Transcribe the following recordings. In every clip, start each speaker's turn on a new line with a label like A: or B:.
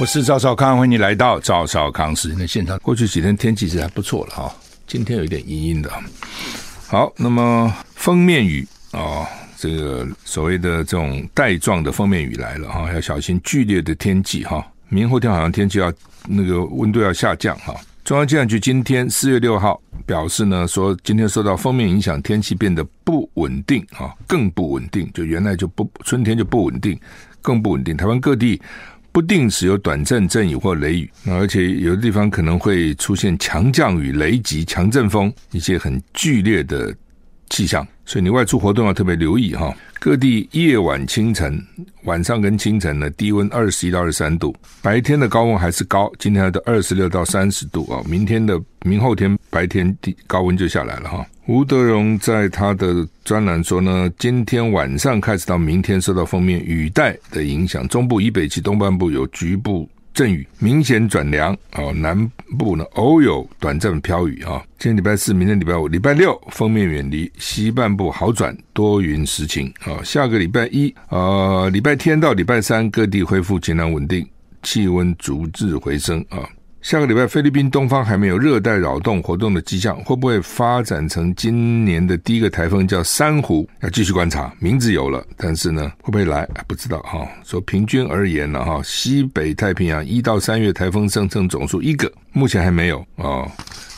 A: 我是赵少康，欢迎你来到赵少康时间的现场。过去几天天气是还不错了哈，今天有一点阴阴的。好，那么封面雨啊、哦，这个所谓的这种带状的封面雨来了哈，要小心剧烈的天气哈。明后天好像天气要那个温度要下降哈。中央气象局今天四月六号表示呢，说今天受到封面影响，天气变得不稳定啊，更不稳定，就原来就不春天就不稳定，更不稳定。台湾各地。不定时有短暂阵雨或雷雨，而且有的地方可能会出现强降雨、雷击、强阵风，一些很剧烈的气象，所以你外出活动要特别留意哈。各地夜晚、清晨、晚上跟清晨呢，低温二十一到二十三度，白天的高温还是高，今天还都二十六到三十度啊。明天的明后天白天低高温就下来了哈。吴德荣在他的专栏说呢，今天晚上开始到明天受到封面雨带的影响，中部以北及东半部有局部阵雨，明显转凉哦。南部呢偶有短暂飘雨啊。今天礼拜四，明天礼拜五、礼拜六封面远离，西半部好转，多云时晴啊。下个礼拜一呃，礼拜天到礼拜三各地恢复晴朗稳定，气温逐日回升啊。下个礼拜，菲律宾东方还没有热带扰动活动的迹象，会不会发展成今年的第一个台风叫珊瑚？要继续观察。名字有了，但是呢，会不会来不知道哈。说平均而言呢，哈，西北太平洋一到三月台风生成总数一个，目前还没有啊，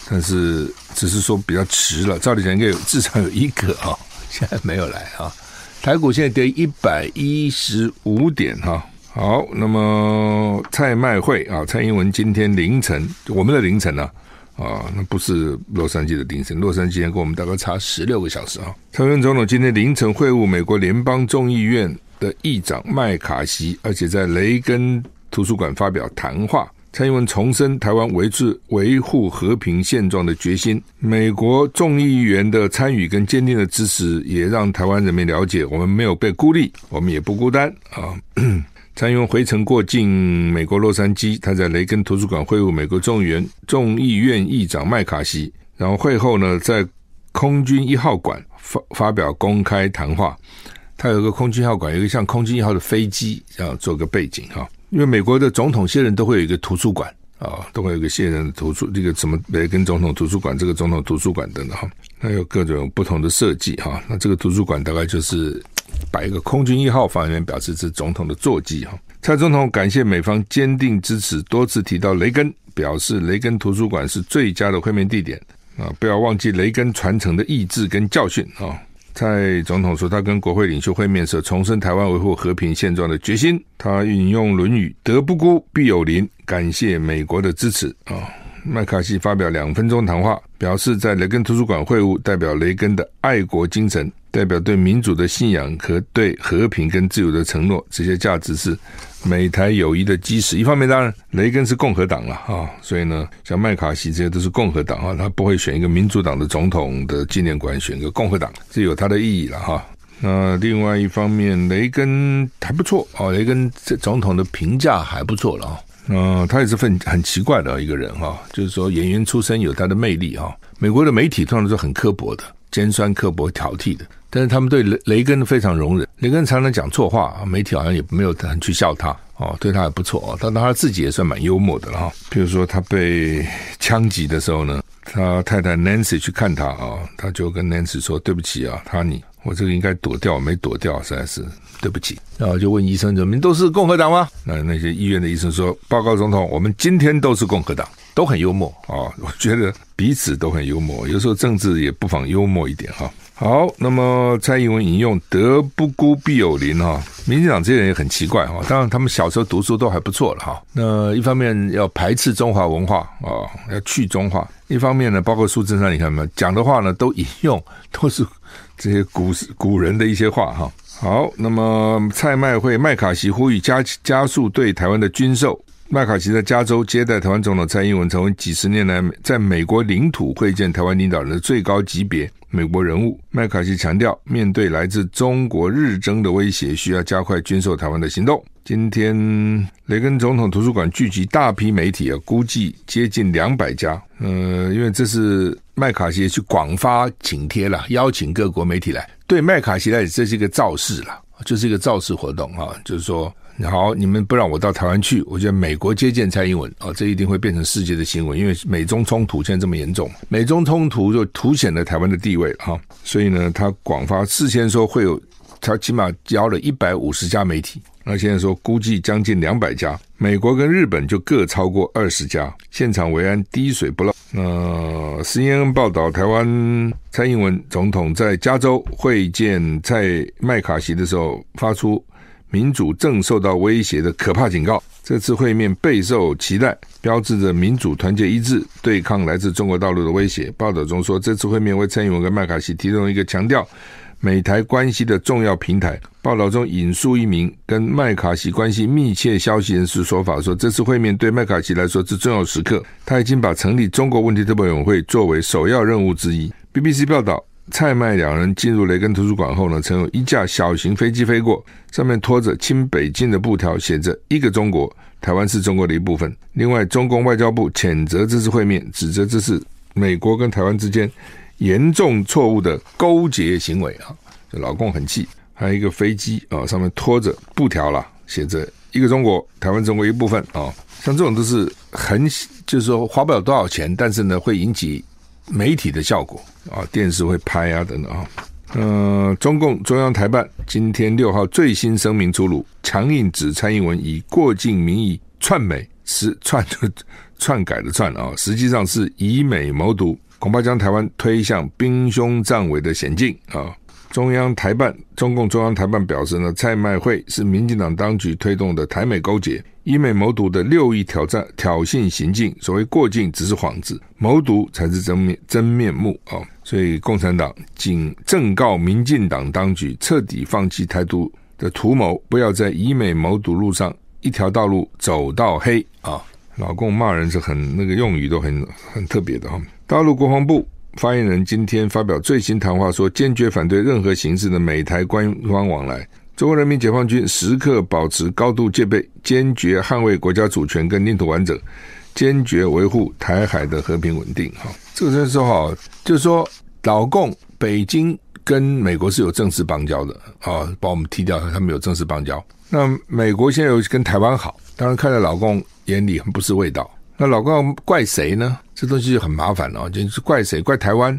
A: 但是只是说比较迟了。照理讲应该有至少有一个哈，现在没有来哈。台股现在跌一百一十五点哈。好，那么蔡麦会啊，蔡英文今天凌晨，我们的凌晨呢，啊，那不是洛杉矶的凌晨，洛杉矶跟我们大概差十六个小时啊。蔡英文总统今天凌晨会晤美国联邦众议院的议长麦卡锡，而且在雷根图书馆发表谈话。蔡英文重申台湾维持维护和平现状的决心，美国众议员的参与跟坚定的支持，也让台湾人民了解，我们没有被孤立，我们也不孤单啊。蔡英文回程过境美国洛杉矶，他在雷根图书馆会晤美国众议员众议院议长麦卡锡，然后会后呢，在空军一号馆发发表公开谈话。他有个空军一号馆，有个像空军一号的飞机，这样做个背景哈。因为美国的总统卸任都会有一个图书馆啊，都会有一个卸任的图书，这个什么雷根总统图书馆，这个总统图书馆等等哈，那有各种不同的设计哈。那这个图书馆大概就是。把一个空军一号发言人，表示是总统的座机哈。蔡总统感谢美方坚定支持，多次提到雷根，表示雷根图书馆是最佳的会面地点啊！不要忘记雷根传承的意志跟教训啊！蔡总统说，他跟国会领袖会面时，重申台湾维护和平现状的决心。他引用《论语》：“德不孤，必有邻。”感谢美国的支持啊！麦卡锡发表两分钟谈话，表示在雷根图书馆会晤，代表雷根的爱国精神。代表对民主的信仰和对和平跟自由的承诺，这些价值是美台友谊的基石。一方面，当然雷根是共和党了啊，所以呢，像麦卡锡这些都是共和党啊，他不会选一个民主党的总统的纪念馆，选一个共和党，这有它的意义了哈。那另外一方面，雷根还不错啊，雷根这总统的评价还不错了啊。嗯，他也是很很奇怪的一个人哈，就是说演员出身有他的魅力哈。美国的媒体通常都是很刻薄的。尖酸刻薄挑剔的，但是他们对雷雷根非常容忍。雷根常常讲错话，媒体好像也没有很去笑他哦，对他还不错哦。但他自己也算蛮幽默的了哈。比如说他被枪击的时候呢，他太太 Nancy 去看他啊，他就跟 Nancy 说：“对不起啊，他你我这个应该躲掉，没躲掉，实在是对不起。”然后就问医生：“你们都是共和党吗？”那那些医院的医生说：“报告总统，我们今天都是共和党。”都很幽默啊，我觉得彼此都很幽默。有时候政治也不妨幽默一点哈。好，那么蔡英文引用“德不孤，必有邻”哈。民进党这些人也很奇怪哈。当然，他们小时候读书都还不错了哈。那一方面要排斥中华文化啊，要去中华；一方面呢，包括苏贞昌，你看没有讲的话呢，都引用都是这些古古人的一些话哈。好，那么蔡麦会麦卡锡呼吁加加速对台湾的军售。麦卡锡在加州接待台湾总统蔡英文，成为几十年来在美国领土会见台湾领导人的最高级别美国人物。麦卡锡强调，面对来自中国日增的威胁，需要加快军售台湾的行动。今天，雷根总统图书馆聚集大批媒体啊，估计接近两百家。呃，因为这是麦卡锡去广发请帖了，邀请各国媒体来。对麦卡锡来讲，这是一个造势了，就是一个造势活动啊，就是说。好，你们不让我到台湾去，我觉得美国接见蔡英文啊，这一定会变成世界的新闻，因为美中冲突现在这么严重，美中冲突就凸显了台湾的地位哈，所以呢，他广发事先说会有，他起码邀了一百五十家媒体，那现在说估计将近两百家，美国跟日本就各超过二十家，现场维安滴水不漏。呃，CNN 报道，台湾蔡英文总统在加州会见蔡麦卡锡的时候发出。民主正受到威胁的可怕警告。这次会面备受期待，标志着民主团结一致对抗来自中国大陆的威胁。报道中说，这次会面为蔡英文跟麦卡锡提供一个强调美台关系的重要平台。报道中引述一名跟麦卡锡关系密切消息人士说法说，这次会面对麦卡锡来说是重要时刻。他已经把成立中国问题特别委员会作为首要任务之一。BBC 报道。蔡麦两人进入雷根图书馆后呢，曾有一架小型飞机飞过，上面拖着亲北京的布条，写着“一个中国，台湾是中国的一部分”。另外，中共外交部谴责这次会面，指责这是美国跟台湾之间严重错误的勾结行为啊！这老共很气。还有一个飞机啊，上面拖着布条了，写着“一个中国，台湾中国一部分”啊。像这种都是很，就是说花不了多少钱，但是呢，会引起。媒体的效果啊，电视会拍啊等等啊。呃，中共中央台办今天六号最新声明出炉，强硬指蔡英文以过境名义串美，是篡 篡改的篡啊，实际上是以美谋独，恐怕将台湾推向兵凶战危的险境啊。中央台办，中共中央台办表示呢，蔡麦会是民进党当局推动的台美勾结、以美谋独的六意挑战挑衅行径。所谓过境只是幌子，谋独才是真面真面目啊！所以共产党谨正告民进党当局，彻底放弃台独的图谋，不要在以美谋独路上一条道路走到黑啊！老共骂人是很那个用语都很很特别的哈。大陆国防部。发言人今天发表最新谈话，说坚决反对任何形式的美台官方往来。中国人民解放军时刻保持高度戒备，坚决捍卫国家主权跟领土完整，坚决维护台海的和平稳定。哈，这个就是说哈，就是说老共北京跟美国是有正式邦交的啊，把我们踢掉，他们有正式邦交。那美国现在又跟台湾好，当然看在老共眼里很不是味道。那老共怪谁呢？这东西就很麻烦了，就是怪谁？怪台湾，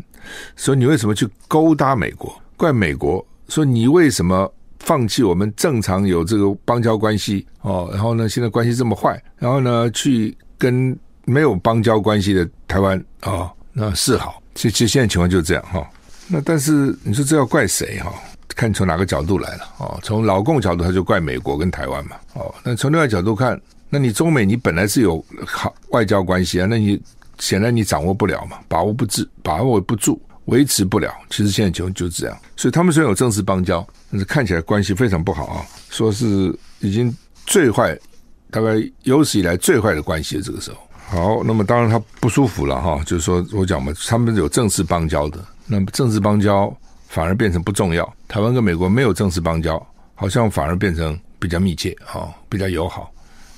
A: 说你为什么去勾搭美国？怪美国，说你为什么放弃我们正常有这个邦交关系哦？然后呢，现在关系这么坏，然后呢，去跟没有邦交关系的台湾哦，那示好。其实，其实现在情况就是这样哈。那但是你说这要怪谁哈？看从哪个角度来了哦？从老共角度，他就怪美国跟台湾嘛哦。那从另外角度看。那你中美你本来是有好外交关系啊，那你显然你掌握不了嘛，把握不住，把握不住，维持不了。其实现在就就这样，所以他们虽然有正式邦交，但是看起来关系非常不好啊，说是已经最坏，大概有史以来最坏的关系的这个时候。好，那么当然他不舒服了哈，就是说我讲嘛，他们有正式邦交的，那么正式邦交反而变成不重要。台湾跟美国没有正式邦交，好像反而变成比较密切哈，比较友好。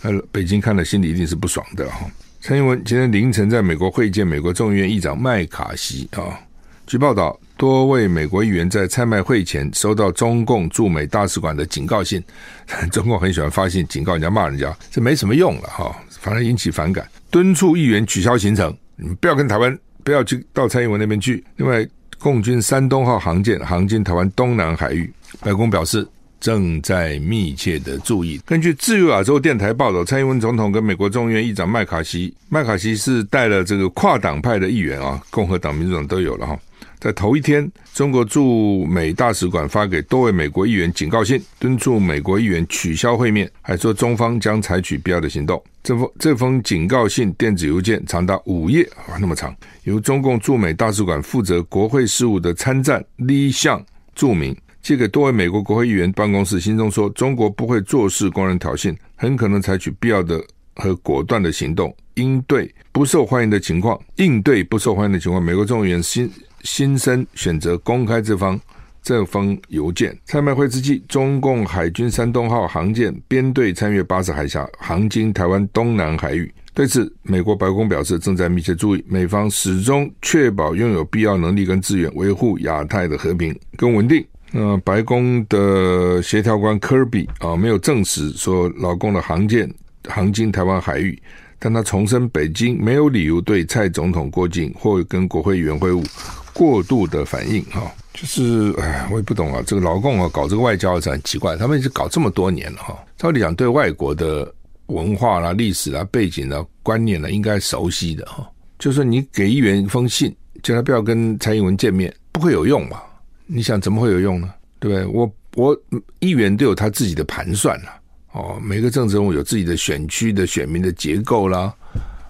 A: 呃，北京看了心里一定是不爽的哈。蔡英文今天凌晨在美国会见美国众议院议长麦卡锡啊。据报道，多位美国议员在蔡麦会前收到中共驻美大使馆的警告信。中共很喜欢发信警告人家、骂人家，这没什么用了哈，反而引起反感，敦促议员取消行程，你们不要跟台湾，不要去到蔡英文那边去。另外，共军山东号航舰航经台湾东南海域，白宫表示。正在密切的注意。根据自由亚洲电台报道，蔡英文总统跟美国众议院议长麦卡锡，麦卡锡是带了这个跨党派的议员啊，共和党、民主党都有了哈。在头一天，中国驻美大使馆发给多位美国议员警告信，敦促美国议员取消会面，还说中方将采取必要的行动。这封这封警告信电子邮件长达五页啊，那么长，由中共驻美大使馆负责国会事务的参赞李相注明。寄给多位美国国会议员办公室，信中说，中国不会坐视公然挑衅，很可能采取必要的和果断的行动，应对不受欢迎的情况，应对不受欢迎的情况。美国众议员新新生选择公开这方这封邮件。参拜会之际，中共海军山东号航舰编队参越巴士海峡，航经台湾东南海域。对此，美国白宫表示正在密切注意，美方始终确保拥有必要能力跟资源，维护亚太的和平跟稳定。那白宫的协调官科比啊，没有证实说老共的航舰航经台湾海域，但他重申北京没有理由对蔡总统过境或跟国会议员会晤过度的反应哈。就是哎，我也不懂啊，这个老共啊搞这个外交是很奇怪，他们已经搞这么多年了哈，照理讲对外国的。文化啦、历史啦、背景啦、观念啦，应该熟悉的哈。就是说，你给议员一封信，叫他不要跟蔡英文见面，不会有用嘛？你想怎么会有用呢？对不对？我我议员都有他自己的盘算啦。哦，每个政治人物有自己的选区的选民的结构啦，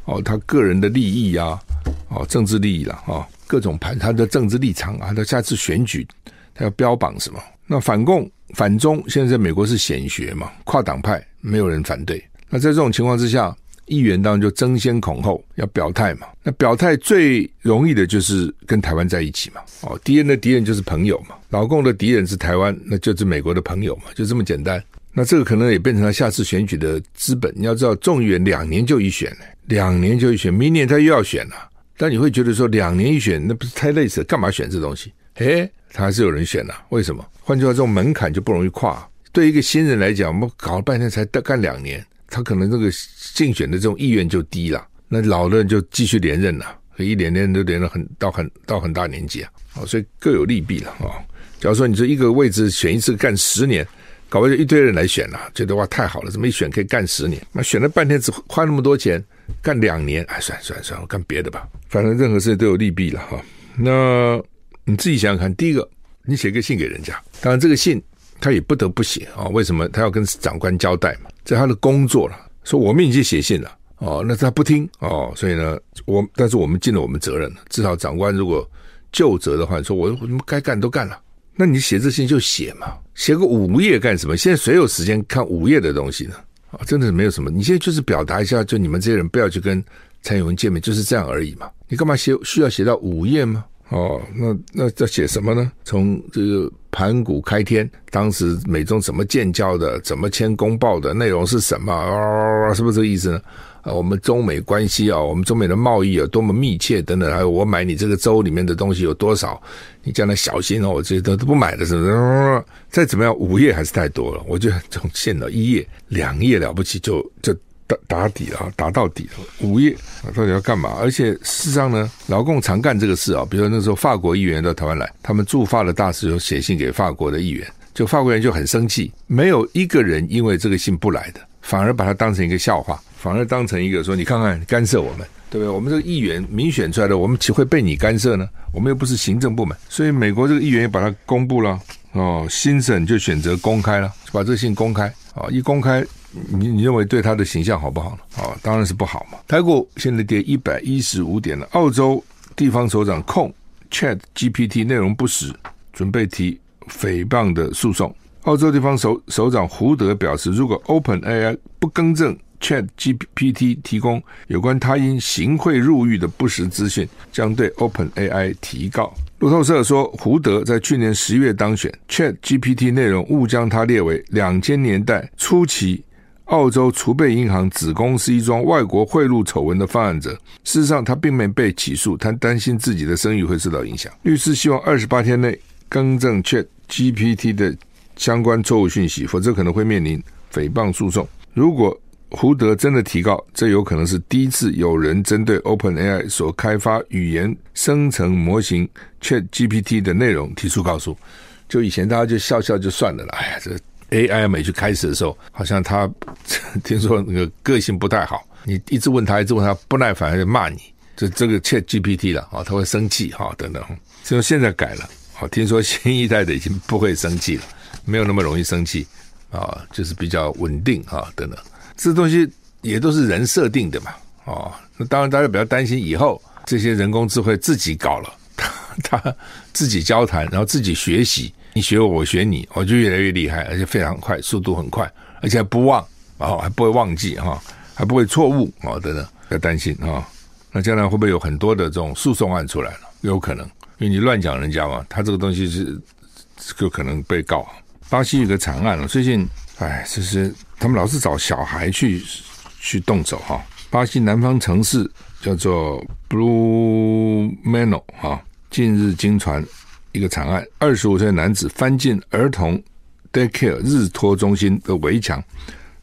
A: 哦，他个人的利益啊，哦，政治利益啦，哦，各种盘，他的政治立场啊，他下次选举他要标榜什么？那反共反中，现在在美国是显学嘛，跨党派没有人反对。那在这种情况之下，议员当然就争先恐后要表态嘛。那表态最容易的就是跟台湾在一起嘛。哦，敌人的敌人就是朋友嘛。老共的敌人是台湾，那就是美国的朋友嘛，就这么简单。那这个可能也变成他下次选举的资本。你要知道，众议员两年就一选，两年就一选，明年他又要选了。但你会觉得说，两年一选，那不是太累死了？干嘛选这东西？诶，他还是有人选了。为什么？换句话说，这种门槛就不容易跨。对一个新人来讲，我们搞了半天才干两年。他可能这个竞选的这种意愿就低了，那老的人就继续连任了，一连连都连了很到很到很大年纪啊，所以各有利弊了啊。假如说你说一个位置选一次干十年，搞不就一堆人来选了，觉得哇太好了，怎么一选可以干十年？那选了半天只花那么多钱干两年，哎，算了算了算了，我干别的吧。反正任何事都有利弊了哈。那你自己想想看，第一个，你写个信给人家，当然这个信。他也不得不写啊，为什么？他要跟长官交代嘛，这他的工作了。说我们已经写信了哦，那他不听哦，所以呢，我但是我们尽了我们责任了。至少长官如果就责的话，说我我们该干都干了，那你写这信就写嘛，写个五页干什么？现在谁有时间看五页的东西呢？啊，真的是没有什么。你现在就是表达一下，就你们这些人不要去跟蔡英文见面，就是这样而已嘛。你干嘛写需要写到五页吗？哦，那那在写什么呢？从这个盘古开天，当时美中怎么建交的，怎么签公报的内容是什么？啊，是不是这个意思呢？啊，我们中美关系啊，我们中美的贸易有多么密切等等，还有我买你这个州里面的东西有多少？你将来小心哦，我这些都都不买的是不是？再怎么样，五页还是太多了。我觉得这种信了一页、两页了不起，就就。打打底啊，打到底了。五月到底要干嘛？而且事实上呢，老共常干这个事啊。比如说那时候法国议员到台湾来，他们驻法的大使有写信给法国的议员，就法国人就很生气，没有一个人因为这个信不来的，反而把它当成一个笑话，反而当成一个说：“你看看干涉我们，对不对？我们这个议员民选出来的，我们岂会被你干涉呢？我们又不是行政部门。”所以美国这个议员也把它公布了哦，新省就选择公开了，就把这个信公开啊，一公开。你你认为对他的形象好不好呢？啊，当然是不好嘛。台股现在跌一百一十五点了。澳洲地方首长控 Chat GPT 内容不实，准备提诽谤的诉讼。澳洲地方首首长胡德表示，如果 OpenAI 不更正 Chat GPT 提供有关他因行贿入狱的不实资讯，将对 OpenAI 提告。路透社说，胡德在去年十月当选，Chat GPT 内容误将他列为两千年代初期。澳洲储备银行子公司一桩外国贿赂丑闻的犯案者，事实上他并没被起诉，他担心自己的声誉会受到影响。律师希望二十八天内更正 ChatGPT 的相关错误讯息，否则可能会面临诽谤诉讼。如果胡德真的提告，这有可能是第一次有人针对 OpenAI 所开发语言生成模型 ChatGPT 的内容提出告诉。就以前大家就笑笑就算了啦，哎呀这。AI 美去开始的时候，好像他 听说那个个性不太好，你一直问他，一直问他，不耐烦就骂你，这这个 ChatGPT 了啊，他会生气哈等等。所以现在改了，好，听说新一代的已经不会生气了，没有那么容易生气啊，就是比较稳定啊等等。这东西也都是人设定的嘛，哦，那当然大家比较担心以后这些人工智慧自己搞了，他他自己交谈，然后自己学习。你学我，我学你，我就越来越厉害，而且非常快，速度很快，而且还不忘，哦，还不会忘记哈，还不会错误啊等等，要担心啊。那将来会不会有很多的这种诉讼案出来了？有可能，因为你乱讲人家嘛，他这个东西是就可能被告。巴西有个惨案了，最近哎，其实他们老是找小孩去去动手哈。巴西南方城市叫做 Blumenau 哈，近日经传一个惨案，二十五岁男子翻进儿童 daycare 日托中心的围墙，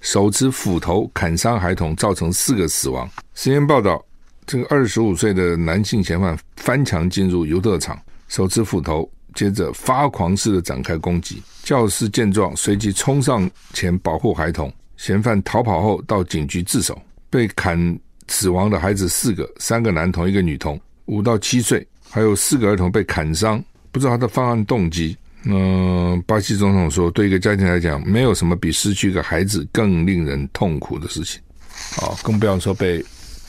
A: 手持斧头砍伤孩童，造成四个死亡。实验报道。这个二十五岁的男性嫌犯翻墙进入游乐场，手持斧头，接着发狂似的展开攻击。教师见状，随即冲上前保护孩童。嫌犯逃跑后到警局自首。被砍死亡的孩子四个，三个男童，一个女童，五到七岁，还有四个儿童被砍伤。不知道他的犯案动机。嗯、巴西总统说，对一个家庭来讲，没有什么比失去一个孩子更令人痛苦的事情。啊、哦，更不要说被。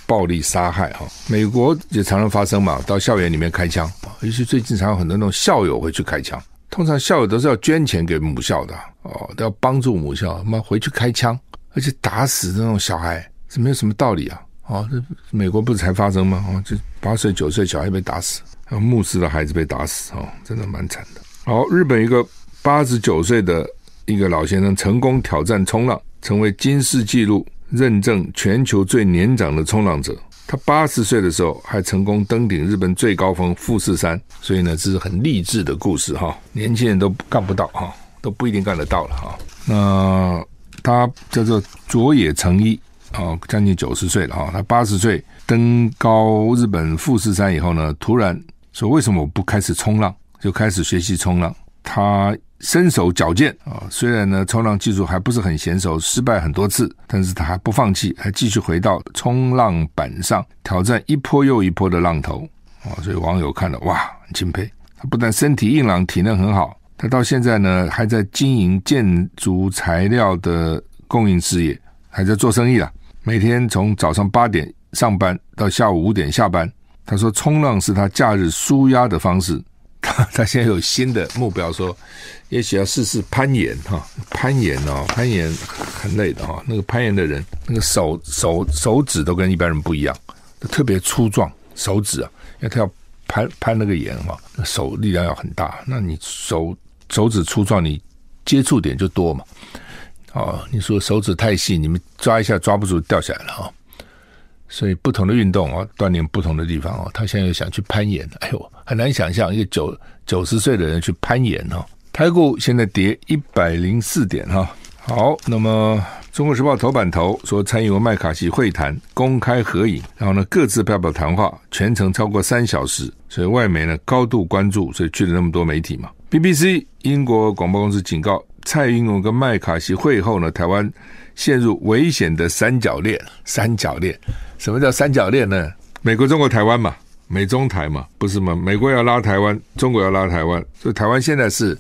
A: 暴力杀害哈，美国也常常发生嘛，到校园里面开枪，尤其最近常有很多那种校友会去开枪。通常校友都是要捐钱给母校的哦，都要帮助母校，妈回去开枪，而且打死那种小孩，这没有什么道理啊！哦，这美国不是才发生吗？哦，这八岁九岁小孩被打死，牧师的孩子被打死，哦，真的蛮惨的。好，日本一个八十九岁的一个老先生成功挑战冲浪，成为金世纪录。认证全球最年长的冲浪者，他八十岁的时候还成功登顶日本最高峰富士山，所以呢，这是很励志的故事哈。年轻人都干不到哈，都不一定干得到了哈。那他叫做佐野诚一啊，将近九十岁了哈。他八十岁登高日本富士山以后呢，突然说：“为什么我不开始冲浪？”就开始学习冲浪。他。身手矫健啊，虽然呢冲浪技术还不是很娴熟，失败很多次，但是他还不放弃，还继续回到冲浪板上挑战一波又一波的浪头啊，所以网友看了哇，很钦佩。他不但身体硬朗，体能很好，他到现在呢还在经营建筑材料的供应事业，还在做生意啊。每天从早上八点上班到下午五点下班，他说冲浪是他假日舒压的方式。他他现在有新的目标，说也许要试试攀岩哈，攀岩哦，攀岩很累的哈。那个攀岩的人，那个手手手指都跟一般人不一样，特别粗壮手指啊，因为他要攀攀那个岩哈，手力量要很大。那你手手指粗壮，你接触点就多嘛。哦，你说手指太细，你们抓一下抓不住，掉下来了哈。所以不同的运动啊，锻炼不同的地方哦。他现在又想去攀岩，哎呦，很难想象一个九九十岁的人去攀岩哈。台股现在跌一百零四点哈。好，那么《中国时报》头版头说，蔡英文麦卡锡会谈公开合影，然后呢各自发表谈话，全程超过三小时，所以外媒呢高度关注，所以去了那么多媒体嘛。BBC 英国广播公司警告，蔡英文跟麦卡锡会后呢，台湾陷入危险的三角恋，三角恋。什么叫三角恋呢？美国、中国、台湾嘛，美中台嘛，不是吗？美国要拉台湾，中国要拉台湾，所以台湾现在是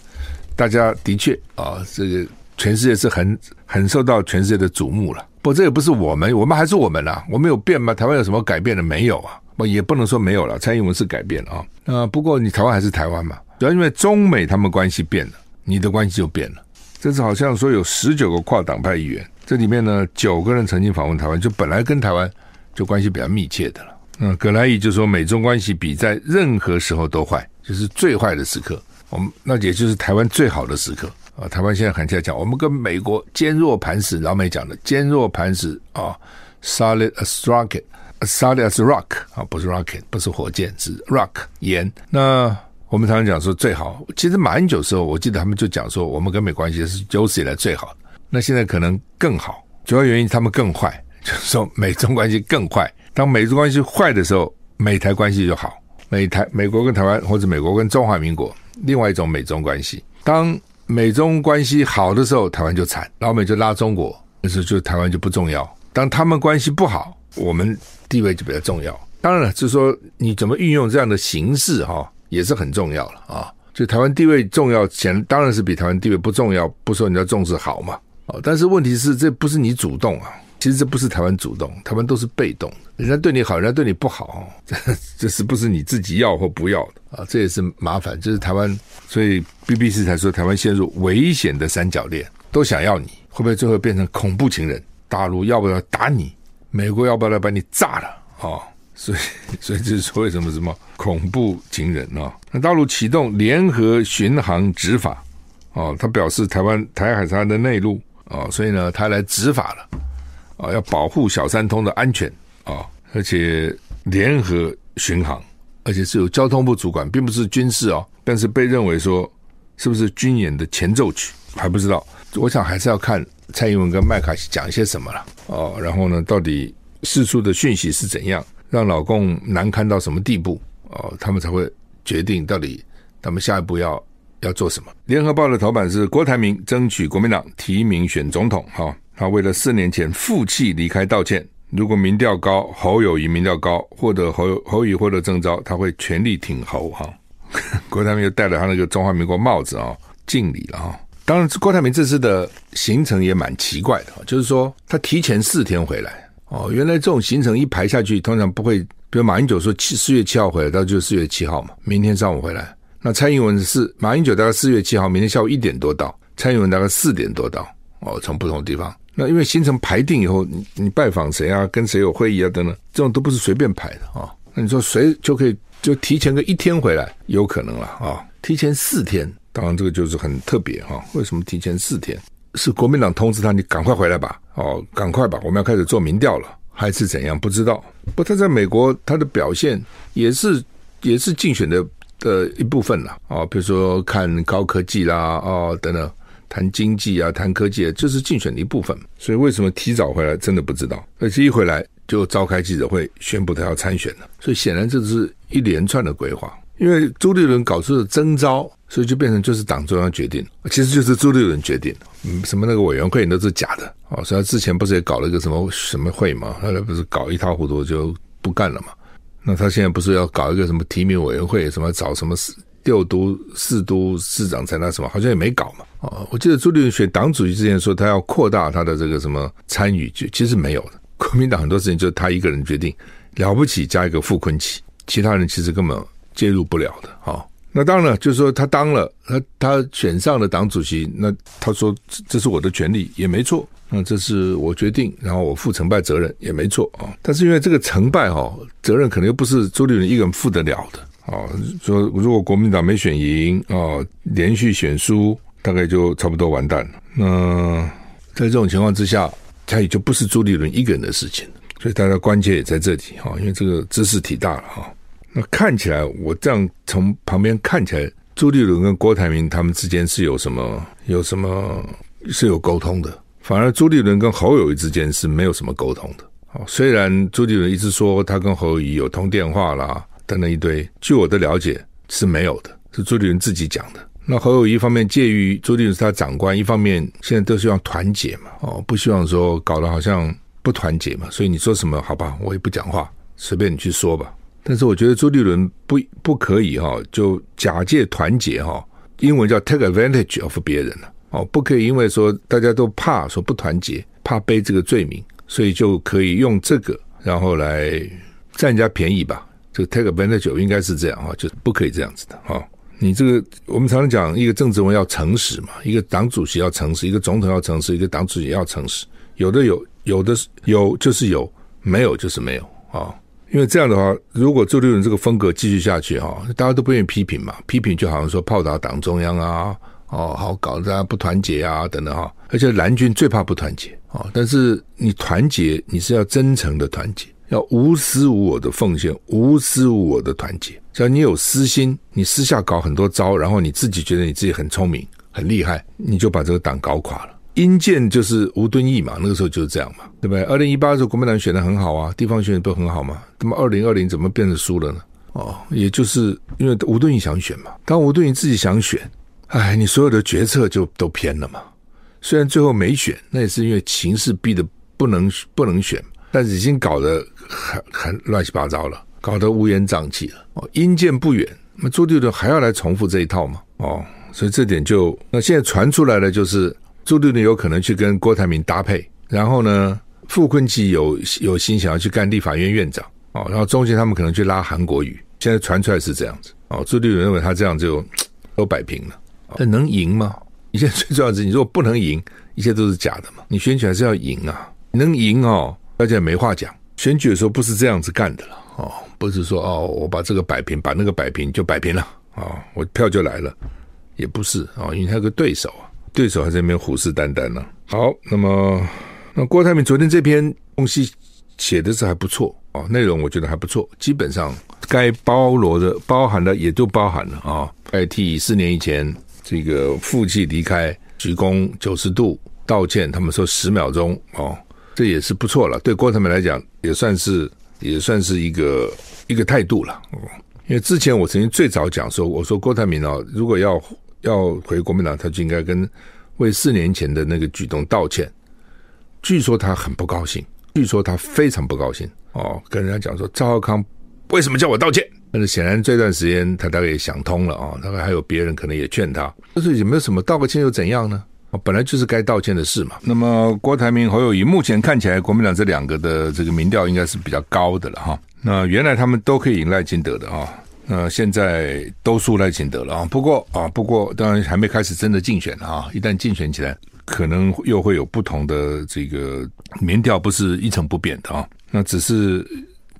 A: 大家的确啊，这个全世界是很很受到全世界的瞩目了。不这也不是我们，我们还是我们啦，我们有变吗？台湾有什么改变的没有啊？不也不能说没有了，蔡英文是改变了啊。呃，不过你台湾还是台湾嘛，主要因为中美他们关系变了，你的关系就变了。这次好像说有十九个跨党派议员，这里面呢九个人曾经访问台湾，就本来跟台湾。就关系比较密切的了。嗯，葛莱伊就说美中关系比在任何时候都坏，就是最坏的时刻。我们那也就是台湾最好的时刻啊。台湾现在很在讲，我们跟美国坚若磐石。老美讲的坚若磐石啊，solid as rocket，solid as rock 啊，不是 rocket，不是火箭，是 rock 盐。那我们常常讲说最好，其实马英九时候，我记得他们就讲说，我们跟美关系是有史以来最好。那现在可能更好，主要原因他们更坏。就是说，美中关系更坏。当美中关系坏的时候，美台关系就好。美台美国跟台湾，或者美国跟中华民国，另外一种美中关系。当美中关系好的时候，台湾就惨，老美就拉中国，那时候就台湾就不重要。当他们关系不好，我们地位就比较重要。当然了，就是说你怎么运用这样的形式，哈，也是很重要了啊。就台湾地位重要，显当然是比台湾地位不重要。不说你要重视好嘛，哦，但是问题是这不是你主动啊。其实这不是台湾主动，台湾都是被动。人家对你好，人家对你不好，这 这是不是你自己要或不要的啊？这也是麻烦。就是台湾，所以 BBC 才说台湾陷入危险的三角恋，都想要你，会不会最后变成恐怖情人？大陆要不要打你？美国要不要来把你炸了啊？所以，所以这是说为什么什么恐怖情人啊？那大陆启动联合巡航执法哦，他表示台湾台海是他的内陆啊，所以呢，他来执法了啊，要保护小三通的安全啊，而且联合巡航，而且是由交通部主管，并不是军事哦，但是被认为说是不是军演的前奏曲还不知道，我想还是要看蔡英文跟麦卡锡讲一些什么了哦，然后呢，到底释出的讯息是怎样？让老共难堪到什么地步哦，他们才会决定到底他们下一步要要做什么。联合报的头版是郭台铭争取国民党提名选总统，哈，他为了四年前负气离开道歉。如果民调高，侯友谊民调高，获得侯侯友获得征召，他会全力挺侯，哈。郭台铭又戴了他那个中华民国帽子啊，敬礼了哈。当然，郭台铭这次的行程也蛮奇怪的，就是说他提前四天回来。哦，原来这种行程一排下去，通常不会。比如马英九说七四月七号回来，到就四月七号嘛，明天上午回来。那蔡英文是马英九大概四月七号，明天下午一点多到，蔡英文大概四点多到。哦，从不同的地方。那因为行程排定以后，你你拜访谁啊，跟谁有会议啊等等，这种都不是随便排的啊、那你说谁就可以就提前个一天回来，有可能了啊、提前四天，当然这个就是很特别哈、为什么提前四天？是国民党通知他，你赶快回来吧。哦，赶快吧，我们要开始做民调了，还是怎样？不知道。不，他在美国他的表现也是也是竞选的的一部分啦。哦，比如说看高科技啦，哦等等，谈经济啊，谈科技，这、就是竞选的一部分。所以为什么提早回来，真的不知道。而且一回来就召开记者会，宣布他要参选了。所以显然这是一连串的规划。因为朱立伦搞出了征召，所以就变成就是党中央决定，其实就是朱立伦决定。嗯，什么那个委员会都是假的哦。所以他之前不是也搞了一个什么什么会嘛？后来不是搞一塌糊涂就不干了嘛？那他现在不是要搞一个什么提名委员会？什么找什么六都、四都市长才那什么？好像也没搞嘛。哦，我记得朱立伦选党主席之前说他要扩大他的这个什么参与，就其实没有的。国民党很多事情就是他一个人决定，了不起加一个傅昆萁，其他人其实根本。介入不了的，好，那当然了，就是说他当了，他他选上了党主席，那他说这是我的权利，也没错，那这是我决定，然后我负成败责任也没错啊。但是因为这个成败哈，责任可能又不是朱立伦一个人负得了的啊。说如果国民党没选赢啊，连续选输，大概就差不多完蛋了。那在这种情况之下，他也就不是朱立伦一个人的事情，所以大家关键也在这里哈，因为这个知识体大了哈。那看起来，我这样从旁边看起来，朱立伦跟郭台铭他们之间是有什么有什么是有沟通的，反而朱立伦跟侯友谊之间是没有什么沟通的。哦，虽然朱立伦一直说他跟侯友谊有通电话啦，等等一堆，据我的了解是没有的，是朱立伦自己讲的。那侯友谊方面介于朱立伦是他长官，一方面现在都希望团结嘛，哦，不希望说搞得好像不团结嘛，所以你说什么好吧，我也不讲话，随便你去说吧。但是我觉得朱立伦不不可以哈，就假借团结哈，英文叫 take advantage of 别人了哦，不可以因为说大家都怕说不团结，怕背这个罪名，所以就可以用这个然后来占人家便宜吧？这个 take advantage 应该是这样哈，就不可以这样子的哈。你这个我们常常讲一个政治人物要诚实嘛，一个党主席要诚实，一个总统要诚实，一个党主席要诚实，有的有，有的有就是有，没有就是没有啊。因为这样的话，如果朱立伦这个风格继续下去哈，大家都不愿意批评嘛，批评就好像说炮打党中央啊，哦，好搞大家不团结啊等等哈。而且蓝军最怕不团结啊，但是你团结，你是要真诚的团结，要无私无我的奉献，无私无我的团结。只要你有私心，你私下搞很多招，然后你自己觉得你自己很聪明、很厉害，你就把这个党搞垮了。阴间就是吴敦义嘛，那个时候就是这样嘛，对不对？二零一八的时候，国民党选的很好啊，地方选的都很好嘛。那么二零二零怎么变成输了呢？哦，也就是因为吴敦义想选嘛。当吴敦义自己想选，哎，你所有的决策就都偏了嘛。虽然最后没选，那也是因为情势逼得不能不能选，但是已经搞得很很乱七八糟了，搞得乌烟瘴气了。哦，阴间不远，那朱立伦还要来重复这一套嘛？哦，所以这点就那现在传出来的就是。朱立伦有可能去跟郭台铭搭配，然后呢，傅昆萁有有心想要去干立法院院长哦，然后中间他们可能去拉韩国瑜，现在传出来是这样子哦。朱立伦认为他这样就 都摆平了，但能赢吗？现在最重要的是，你如果不能赢，一切都是假的嘛。你选举还是要赢啊，能赢哦，大家也没话讲。选举的时候不是这样子干的了哦，不是说哦，我把这个摆平，把那个摆平就摆平了啊、哦，我票就来了，也不是啊、哦，因为他有个对手啊，对手还在那边虎视眈眈呢。好，那么那郭台铭昨天这篇东西写的是还不错啊、哦，内容我觉得还不错，基本上该包罗的、包含的也都包含了啊。代替四年以前这个负气离开，鞠躬九十度道歉，他们说十秒钟哦。这也是不错了，对郭台铭来讲也算是也算是一个一个态度了。因为之前我曾经最早讲说，我说郭台铭哦，如果要要回国民党，他就应该跟为四年前的那个举动道歉。据说他很不高兴，据说他非常不高兴哦，跟人家讲说赵浩康为什么叫我道歉？但是显然这段时间他大概也想通了啊，大概还有别人可能也劝他，就是有没有什么道个歉又怎样呢？本来就是该道歉的事嘛。那么郭台铭、侯友宜目前看起来，国民党这两个的这个民调应该是比较高的了哈。那原来他们都可以赢赖清德的哈，那现在都输赖清德了啊。不过啊，不过当然还没开始真的竞选啊。一旦竞选起来，可能又会有不同的这个民调，不是一成不变的啊。那只是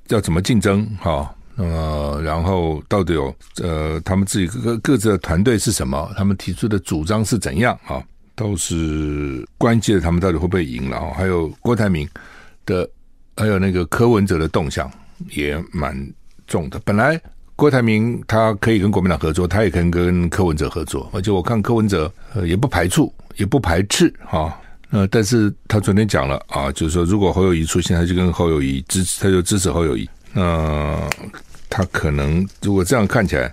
A: 要怎么竞争哈？那么然后到底有呃，他们自己各各自的团队是什么？他们提出的主张是怎样啊？都是关键，他们到底会不会赢了？啊还有郭台铭的，还有那个柯文哲的动向也蛮重的。本来郭台铭他可以跟国民党合作，他也可以跟柯文哲合作，而且我看柯文哲呃也不排除，也不排斥哈。呃，但是他昨天讲了啊，就是说如果侯友谊出现，他就跟侯友谊支持，他就支持侯友谊。那他可能如果这样看起来。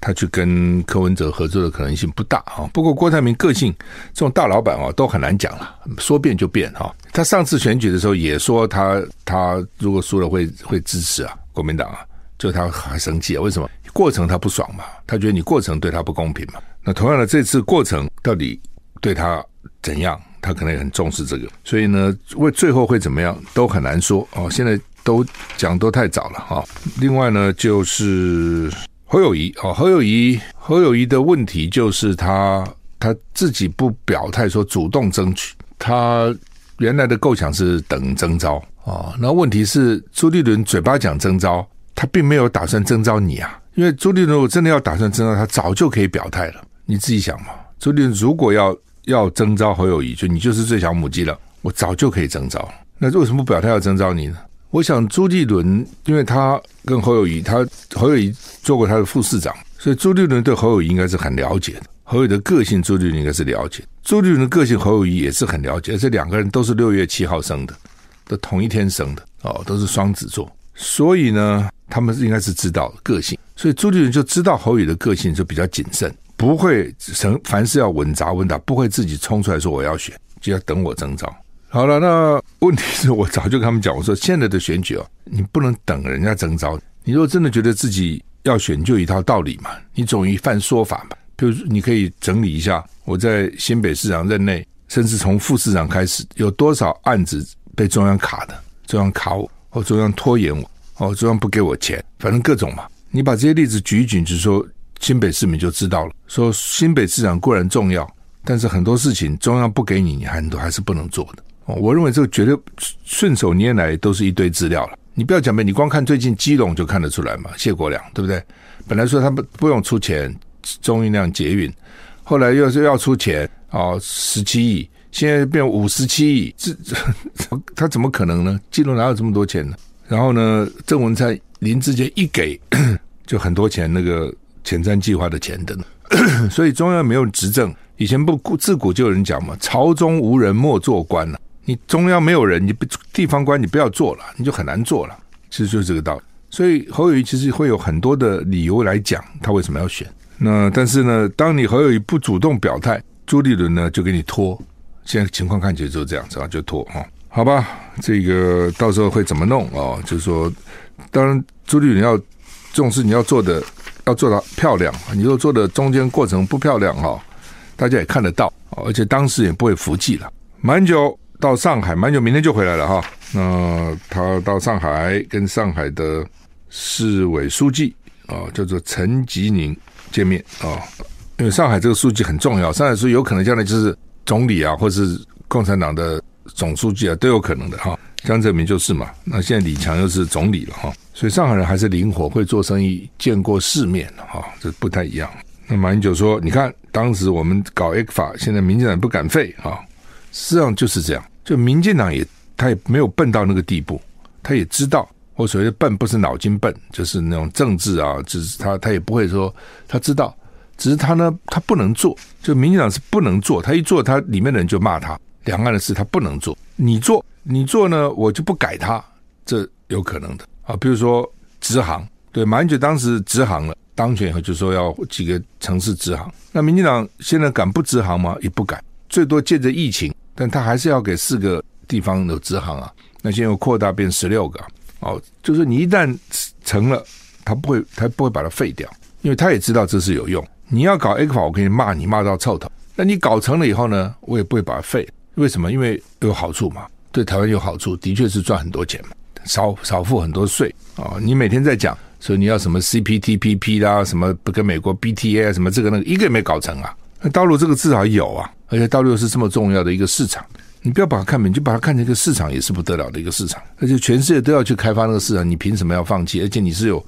A: 他去跟柯文哲合作的可能性不大啊。不过郭台铭个性这种大老板啊，都很难讲了，说变就变哈。他上次选举的时候也说他他如果输了会会支持啊国民党啊，就他还生气啊？为什么？过程他不爽嘛，他觉得你过程对他不公平嘛。那同样的这次过程到底对他怎样？他可能也很重视这个，所以呢，为最后会怎么样都很难说哦。现在都讲都太早了哈。另外呢，就是。侯友谊哦，侯友谊，侯友谊的问题就是他他自己不表态，说主动争取。他原来的构想是等征召哦，那问题是朱立伦嘴巴讲征召，他并没有打算征召你啊。因为朱立伦如果真的要打算征召，他早就可以表态了。你自己想嘛，朱立伦如果要要征召侯友谊，就你就是最小母鸡了，我早就可以征召。那为什么不表态要征召你呢？我想朱立伦，因为他跟侯友谊，他侯友谊做过他的副市长，所以朱立伦对侯友谊应该是很了解的。侯友谊的个性，朱立伦应该是了解。朱立伦的个性，侯友谊也是很了解。而且两个人都是六月七号生的，都同一天生的哦，都是双子座。所以呢，他们应该是知道个性。所以朱立伦就知道侯友宜的个性就比较谨慎，不会成凡事要稳扎稳打，不会自己冲出来说我要选，就要等我征召。好了，那问题是我早就跟他们讲，我说现在的选举哦，你不能等人家征召。你如果真的觉得自己要选，就一套道理嘛，你总一番说法嘛。比如，你可以整理一下，我在新北市长任内，甚至从副市长开始，有多少案子被中央卡的，中央卡我，或中央拖延我，哦，中央不给我钱，反正各种嘛。你把这些例子举一举，就说新北市民就知道了。说新北市长固然重要，但是很多事情中央不给你，你很多还是不能做的。我认为这个绝对顺手拈来都是一堆资料了。你不要讲呗，你光看最近基隆就看得出来嘛。谢国良对不对？本来说他们不用出钱，中运量捷运，后来又是要出钱哦，十七亿，现在变五十七亿，这这 他怎么可能呢？基隆哪有这么多钱呢？然后呢，郑文灿林志杰一给 就很多钱，那个前瞻计划的钱等等，所以中央没有执政。以前不自古就有人讲嘛，朝中无人莫做官了。你中央没有人，你不地方官你不要做了，你就很难做了。其实就是这个道理。所以侯友谊其实会有很多的理由来讲他为什么要选。那但是呢，当你侯友谊不主动表态，朱立伦呢就给你拖。现在情况看起来就是这样子啊，就拖哈。好吧，这个到时候会怎么弄哦？就是说，当然朱立伦要重视你要做的要做到漂亮。你如果做的中间过程不漂亮哈，大家也看得到，而且当时也不会服气了。蛮久。到上海，蛮久，明天就回来了哈。那他到上海跟上海的市委书记啊，叫做陈吉宁见面啊。因为上海这个书记很重要，上海书记有可能将来就是总理啊，或是共产党的总书记啊，都有可能的哈。江泽民就是嘛，那现在李强又是总理了哈，所以上海人还是灵活，会做生意，见过世面哈，这不太一样。那马英九说：“你看，当时我们搞 ECFA，现在民进党不敢废啊。实际上就是这样，就民进党也他也没有笨到那个地步，他也知道我所谓的笨不是脑筋笨，就是那种政治啊，只是他他也不会说他知道，只是他呢他不能做，就民进党是不能做，他一做他里面的人就骂他，两岸的事他不能做，你做你做呢我就不改他，这有可能的啊，比如说直航，对，马英九当时直航了。”当选以后就说要几个城市直航，那民进党现在敢不直航吗？也不敢，最多借着疫情，但他还是要给四个地方有直航啊。那现在又扩大变十六个，哦，就是你一旦成了，他不会，他不会把它废掉，因为他也知道这是有用。你要搞 ECFA，我可以骂你骂到臭头。那你搞成了以后呢，我也不会把它废。为什么？因为有好处嘛，对台湾有好处，的确是赚很多钱嘛，少少付很多税啊。你每天在讲。说你要什么 CPTPP 啦，什么不跟美国 BTA 什么这个那个，一个也没搞成啊。那大陆这个至少有啊，而且大陆又是这么重要的一个市场，你不要把它看扁，你就把它看成一个市场，也是不得了的一个市场。而且全世界都要去开发那个市场，你凭什么要放弃？而且你是有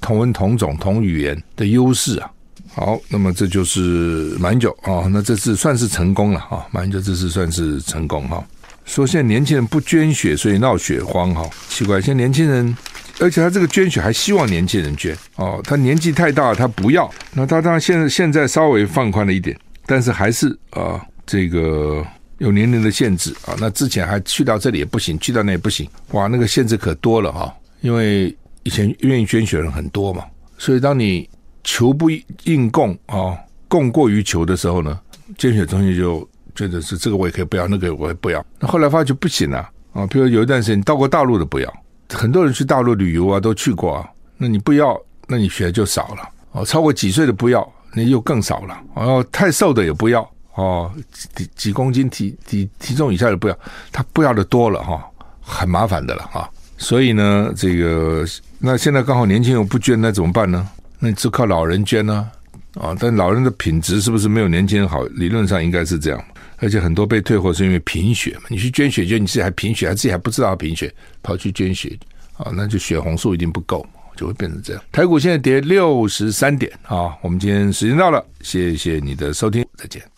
A: 同文同种同语言的优势啊。好，那么这就是马英九啊，那这次算是成功了啊。马英九这次算是成功哈。说现在年轻人不捐血，所以闹血荒哈，奇怪，现在年轻人。而且他这个捐血还希望年轻人捐哦，他年纪太大，他不要。那他当然现在现在稍微放宽了一点，但是还是啊，这个有年龄的限制啊。那之前还去到这里也不行，去到那也不行。哇，那个限制可多了哈。因为以前愿意捐血的人很多嘛，所以当你求不应供啊，供过于求的时候呢，捐血中心就觉得是这个我也可以不要，那个我也不要。那后来发觉不行了啊，比如有一段时间你到过大陆的不要。很多人去大陆旅游啊，都去过啊。那你不要，那你血就少了哦。超过几岁的不要，那又更少了。哦，太瘦的也不要哦，几几公斤体体体重以下的不要，他不要的多了哈，很麻烦的了哈。所以呢，这个那现在刚好年轻人不捐，那怎么办呢？那你只靠老人捐呢啊？但老人的品质是不是没有年轻人好？理论上应该是这样。而且很多被退货是因为贫血嘛，你去捐血，就你自己还贫血，还自己还不知道贫血，跑去捐血啊，那就血红素一定不够，就会变成这样。台股现在跌六十三点啊，我们今天时间到了，谢谢你的收听，再见。